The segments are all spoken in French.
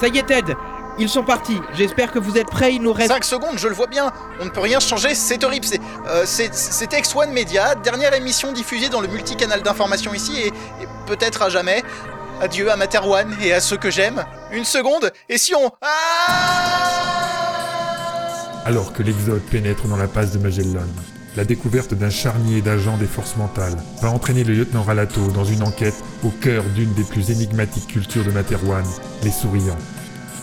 Ça y est, Ted Ils sont partis. J'espère que vous êtes prêts. Il nous reste. 5 secondes, je le vois bien. On ne peut rien changer, c'est horrible. C'est, euh, c'est, c'était X1 Media, dernière émission diffusée dans le multicanal d'information ici et, et peut-être à jamais. Adieu à Materwan et à ceux que j'aime. Une seconde, et si on. Ah Alors que l'Exode pénètre dans la passe de Magellan, la découverte d'un charnier d'agents des forces mentales va entraîner le lieutenant Ralato dans une enquête au cœur d'une des plus énigmatiques cultures de Materwan, les souriants.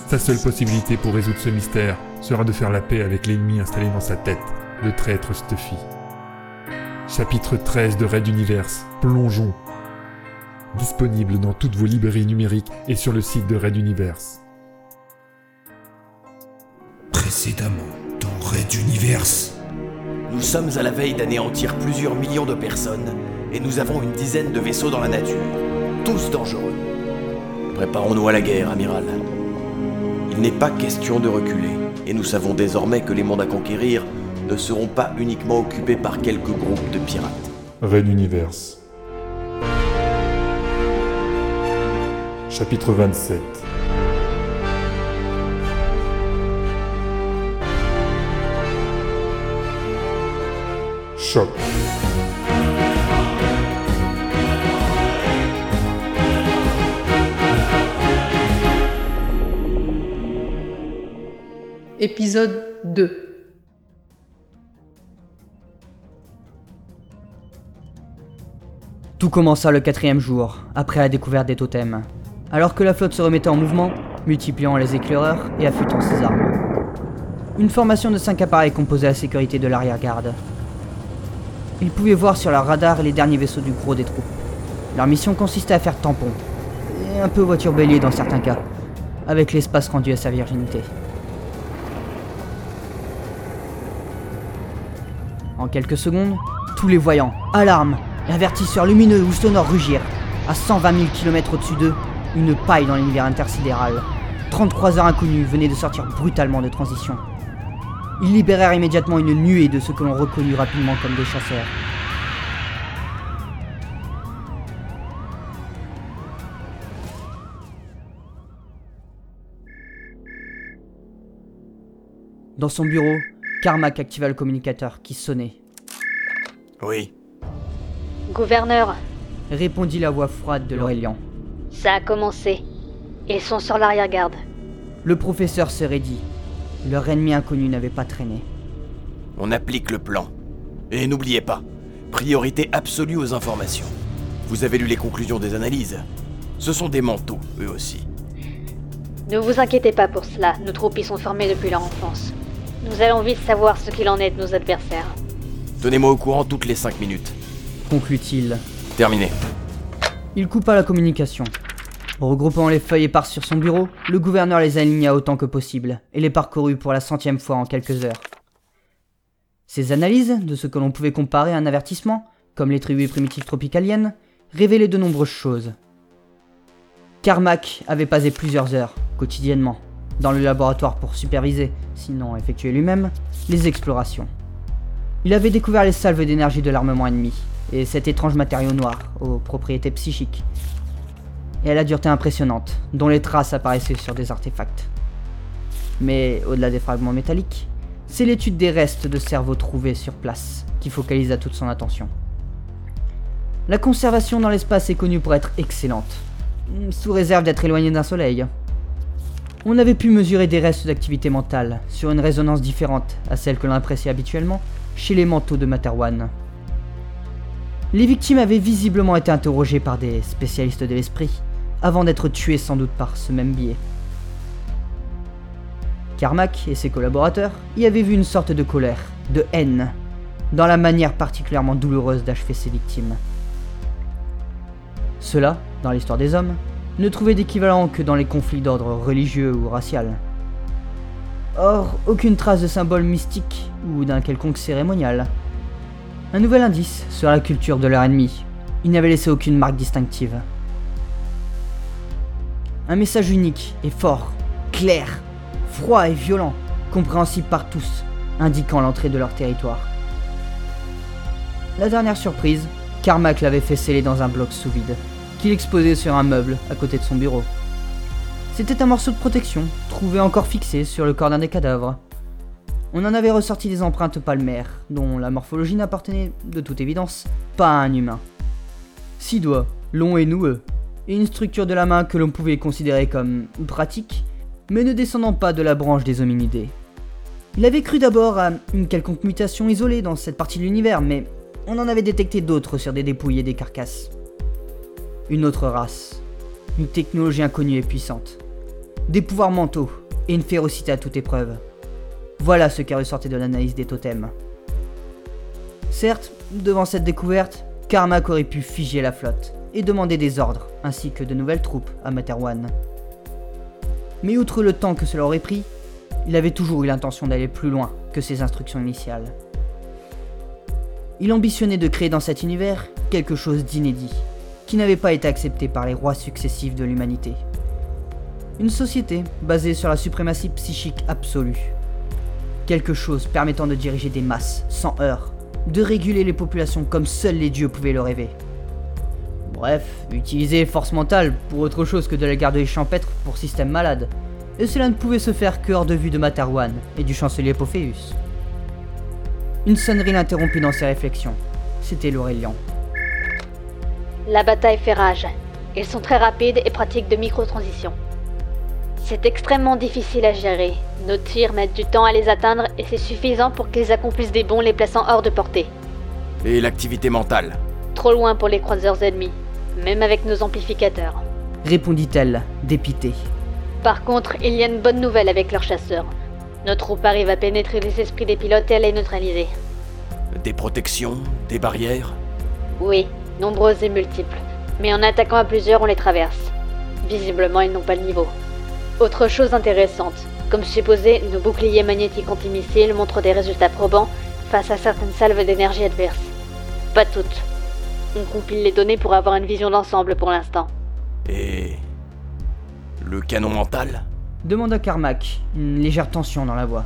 Sa seule possibilité pour résoudre ce mystère sera de faire la paix avec l'ennemi installé dans sa tête, le traître Stuffy. Chapitre 13 de Red Universe, Plongeons. Disponible dans toutes vos librairies numériques et sur le site de Red Universe. Précédemment, dans Red Universe. Nous sommes à la veille d'anéantir plusieurs millions de personnes et nous avons une dizaine de vaisseaux dans la nature, tous dangereux. Préparons-nous à la guerre, amiral. Il n'est pas question de reculer, et nous savons désormais que les mondes à conquérir ne seront pas uniquement occupés par quelques groupes de pirates. Red Universe. Chapitre 27 Choc. Épisode 2 Tout commença le quatrième jour, après la découverte des totems. Alors que la flotte se remettait en mouvement, multipliant les éclaireurs et affûtant ses armes. Une formation de cinq appareils composait la sécurité de l'arrière-garde. Ils pouvaient voir sur leur radar les derniers vaisseaux du gros des troupes. Leur mission consistait à faire tampon, et un peu voiture bélier dans certains cas, avec l'espace rendu à sa virginité. En quelques secondes, tous les voyants, alarmes, avertisseurs lumineux ou sonores rugirent. À 120 000 km au-dessus d'eux, une paille dans l'univers intersidéral. 33 heures inconnues venaient de sortir brutalement de transition. Ils libérèrent immédiatement une nuée de ceux que l'on reconnut rapidement comme des chasseurs. Dans son bureau, Carmack activa le communicateur qui sonnait. Oui, Gouverneur, Répondit la voix froide de l'Aurélien. ça a commencé. Ils sont sur l'arrière-garde. Le professeur se raidit. Leur ennemi inconnu n'avait pas traîné. on applique le plan. Et n'oubliez pas, priorité absolue aux informations. Vous avez lu les conclusions des analyses. Ce sont des manteaux, eux aussi. Ne vous inquiétez pas pour cela, nos troupes y sont formées depuis leur enfance. Nous allons vite savoir ce qu'il en est de nos adversaires. Tenez-moi au courant toutes les 5 minutes. Conclut-il. Terminé. Il coupa la communication. Regroupant les feuilles éparses sur son bureau, le gouverneur les aligna autant que possible et les parcourut pour la centième fois en quelques heures. Ces analyses, de ce que l'on pouvait comparer à un avertissement, comme les tribus primitives tropicaliennes, révélaient de nombreuses choses. Carmack avait passé plusieurs heures, quotidiennement, dans le laboratoire pour superviser, sinon effectuer lui-même, les explorations. Il avait découvert les salves d'énergie de l'armement ennemi, et cet étrange matériau noir, aux propriétés psychiques, et à la dureté impressionnante, dont les traces apparaissaient sur des artefacts. Mais au-delà des fragments métalliques, c'est l'étude des restes de cerveau trouvés sur place qui focalisa toute son attention. La conservation dans l'espace est connue pour être excellente, sous réserve d'être éloigné d'un soleil. On avait pu mesurer des restes d'activité mentale sur une résonance différente à celle que l'on apprécie habituellement chez les manteaux de Materwan. Les victimes avaient visiblement été interrogées par des spécialistes de l'esprit, avant d'être tuées sans doute par ce même biais. Carmack et ses collaborateurs y avaient vu une sorte de colère, de haine, dans la manière particulièrement douloureuse d'achever ses victimes. Cela, dans l'histoire des hommes, ne trouvait d'équivalent que dans les conflits d'ordre religieux ou racial. Or, aucune trace de symbole mystique ou d'un quelconque cérémonial. Un nouvel indice sur la culture de leur ennemi. Ils n'avaient laissé aucune marque distinctive. Un message unique et fort, clair, froid et violent, compréhensible par tous, indiquant l'entrée de leur territoire. La dernière surprise, Carmack l'avait fait sceller dans un bloc sous vide, qu'il exposait sur un meuble à côté de son bureau. C'était un morceau de protection, trouvé encore fixé sur le corps d'un des cadavres. On en avait ressorti des empreintes palmaires, dont la morphologie n'appartenait, de toute évidence, pas à un humain. Six doigts, longs et noueux, une structure de la main que l'on pouvait considérer comme pratique, mais ne descendant pas de la branche des hominidés. Il avait cru d'abord à une quelconque mutation isolée dans cette partie de l'univers, mais on en avait détecté d'autres sur des dépouilles et des carcasses. Une autre race, une technologie inconnue et puissante, des pouvoirs mentaux et une férocité à toute épreuve. Voilà ce qui ressortait de l'analyse des totems. Certes, devant cette découverte, Carmack aurait pu figer la flotte et demander des ordres, ainsi que de nouvelles troupes à Materwan. Mais outre le temps que cela aurait pris, il avait toujours eu l'intention d'aller plus loin que ses instructions initiales. Il ambitionnait de créer dans cet univers quelque chose d'inédit, qui n'avait pas été accepté par les rois successifs de l'humanité. Une société basée sur la suprématie psychique absolue, Quelque chose permettant de diriger des masses, sans heurts, de réguler les populations comme seuls les dieux pouvaient le rêver. Bref, utiliser force mentale pour autre chose que de la garde champêtre pour système malade. Et cela ne pouvait se faire que hors de vue de Materwan et du chancelier Pophéus. Une sonnerie l'interrompit dans ses réflexions. C'était l'Aurélien. La bataille fait rage. Ils sont très rapides et pratiquent de micro-transitions. C'est extrêmement difficile à gérer. Nos tirs mettent du temps à les atteindre et c'est suffisant pour qu'ils accomplissent des bons les plaçant hors de portée. Et l'activité mentale? Trop loin pour les croiseurs ennemis, même avec nos amplificateurs. Répondit-elle, dépitée. Par contre, il y a une bonne nouvelle avec leurs chasseurs. Notre troupe arrive à pénétrer les esprits des pilotes et à les neutraliser. Des protections Des barrières? Oui, nombreuses et multiples. Mais en attaquant à plusieurs, on les traverse. Visiblement, ils n'ont pas le niveau. Autre chose intéressante, comme supposé, nos boucliers magnétiques antimissiles montrent des résultats probants face à certaines salves d'énergie adverses. Pas toutes. On compile les données pour avoir une vision d'ensemble pour l'instant. Et. Le canon mental demanda Carmack, une légère tension dans la voix.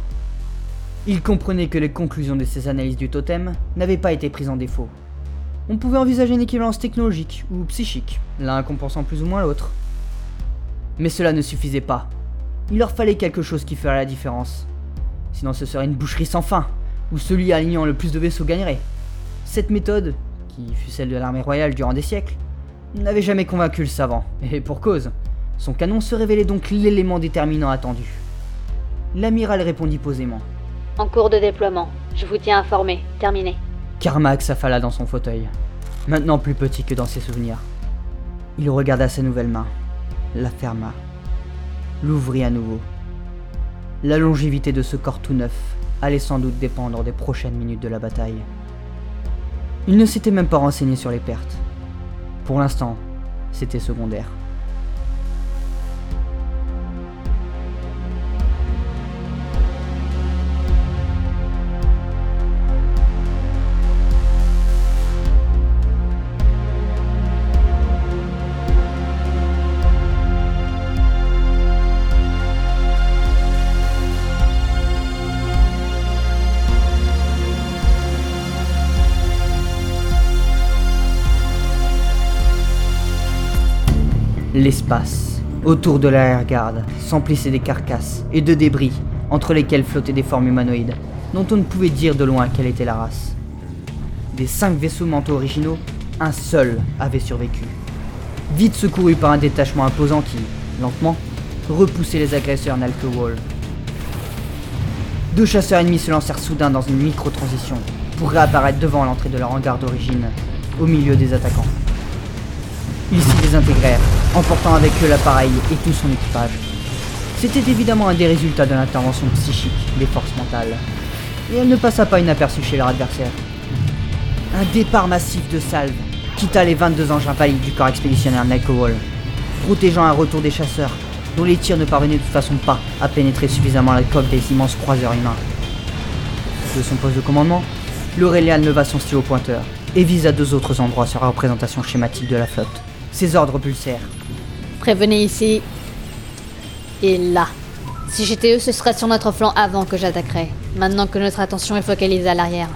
Il comprenait que les conclusions de ses analyses du totem n'avaient pas été prises en défaut. On pouvait envisager une équivalence technologique ou psychique, l'un compensant plus ou moins l'autre. Mais cela ne suffisait pas. Il leur fallait quelque chose qui ferait la différence. Sinon ce serait une boucherie sans fin, où celui alignant le plus de vaisseaux gagnerait. Cette méthode, qui fut celle de l'armée royale durant des siècles, n'avait jamais convaincu le savant, et pour cause. Son canon se révélait donc l'élément déterminant attendu. L'amiral répondit posément. En cours de déploiement, je vous tiens informé. Terminé. Carmack s'affala dans son fauteuil, maintenant plus petit que dans ses souvenirs. Il regarda sa nouvelle main, la ferma, l'ouvrit à nouveau. La longévité de ce corps tout neuf allait sans doute dépendre des prochaines minutes de la bataille. Il ne s'était même pas renseigné sur les pertes. Pour l'instant, c'était secondaire. L'espace, autour de l'arrière-garde, s'emplissait des carcasses et de débris, entre lesquels flottaient des formes humanoïdes, dont on ne pouvait dire de loin quelle était la race. Des cinq vaisseaux mentaux originaux, un seul avait survécu. Vite secouru par un détachement imposant qui, lentement, repoussait les agresseurs Wall. Deux chasseurs ennemis se lancèrent soudain dans une micro-transition pour réapparaître devant l'entrée de leur hangar d'origine, au milieu des attaquants. Ils s'y désintégrèrent, emportant avec eux l'appareil et tout son équipage. C'était évidemment un des résultats de l'intervention psychique des forces mentales. Et elle ne passa pas inaperçue chez leur adversaire. Un départ massif de salve quitta les 22 engins valides du corps expéditionnaire Wall, protégeant un retour des chasseurs, dont les tirs ne parvenaient de toute façon pas à pénétrer suffisamment la coque des immenses croiseurs humains. De son poste de commandement, l'Aurélien leva son stylo pointeur et visa deux autres endroits sur la représentation schématique de la flotte. Ses ordres pulsèrent. Prévenez ici. Et là. Si j'étais eux, ce serait sur notre flanc avant que j'attaquerais. Maintenant que notre attention est focalisée à l'arrière.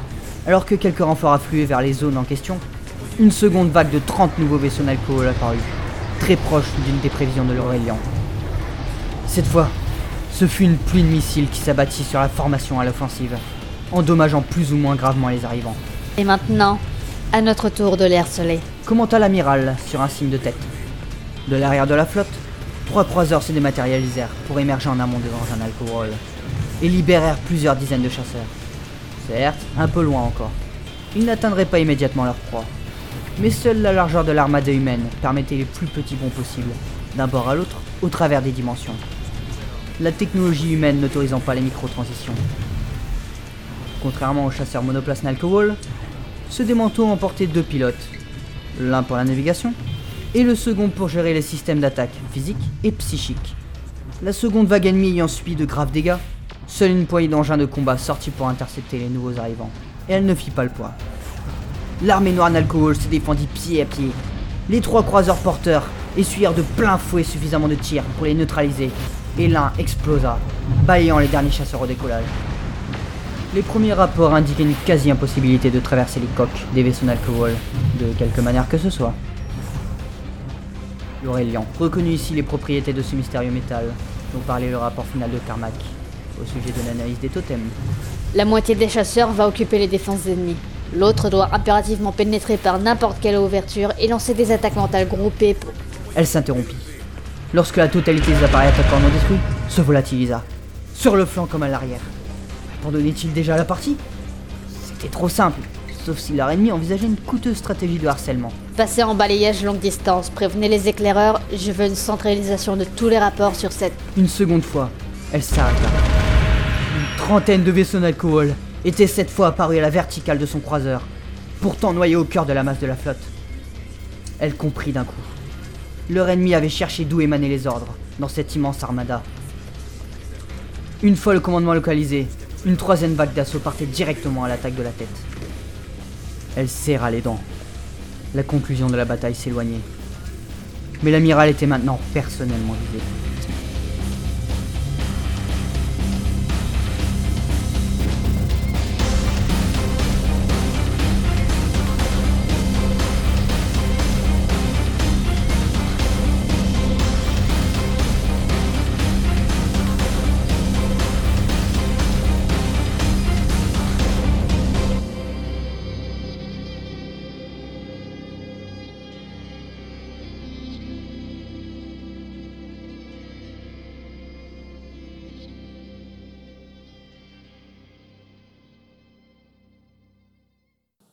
Alors que quelques renforts affluaient vers les zones en question, une seconde vague de 30 nouveaux vaisseaux Nalcool apparut, très proche d'une des prévisions de l'Aurélien. Cette fois, ce fut une pluie de missiles qui s'abattit sur la formation à l'offensive, endommageant plus ou moins gravement les arrivants. Et maintenant, à notre tour de l'air harceler. Commenta l'amiral sur un signe de tête. De l'arrière de la flotte, trois croiseurs se dématérialisèrent pour émerger en amont des engins alcool et libérèrent plusieurs dizaines de chasseurs. Certes, un peu loin encore. Ils n'atteindraient pas immédiatement leur proie. Mais seule la largeur de l'armada humaine permettait les plus petits bonds possibles, d'un bord à l'autre, au travers des dimensions. La technologie humaine n'autorisant pas les micro-transitions. Contrairement aux chasseurs monoplace Nalkowal, ce démanteau emportait deux pilotes, l'un pour la navigation et le second pour gérer les systèmes d'attaque physiques et psychiques. La seconde vague ennemie ayant subi de graves dégâts, seule une poignée d'engins de combat sortit pour intercepter les nouveaux arrivants, et elle ne fit pas le poids. L'armée noire Nalcohol se défendit pied à pied. Les trois croiseurs porteurs essuyèrent de plein fouet suffisamment de tirs pour les neutraliser, et l'un explosa, baillant les derniers chasseurs au décollage. Les premiers rapports indiquaient une quasi-impossibilité de traverser les coques des vaisseaux Nalcohol, de quelque manière que ce soit. L'Aurélien reconnut ici les propriétés de ce mystérieux métal, dont parlait le rapport final de Carmack, au sujet de l'analyse des totems. La moitié des chasseurs va occuper les défenses ennemies. L'autre doit impérativement pénétrer par n'importe quelle ouverture et lancer des attaques mentales groupées pour... Elle s'interrompit. Lorsque la totalité des appareils attaquants non détruits se volatilisa, sur le flanc comme à l'arrière. Abandonnait-il déjà la partie C'était trop simple, sauf si leur ennemi envisageait une coûteuse stratégie de harcèlement. Passez en balayage longue distance, prévenez les éclaireurs, je veux une centralisation de tous les rapports sur cette... Une seconde fois, elle s'arrêta. Une trentaine de vaisseaux d'alcool étaient cette fois apparus à la verticale de son croiseur, pourtant noyés au cœur de la masse de la flotte. Elle comprit d'un coup. Leur ennemi avait cherché d'où émanaient les ordres dans cette immense armada. Une fois le commandement localisé, une troisième vague d'assaut partait directement à l'attaque de la tête. Elle serra les dents. La conclusion de la bataille s'éloignait. Mais l'amiral était maintenant personnellement visé.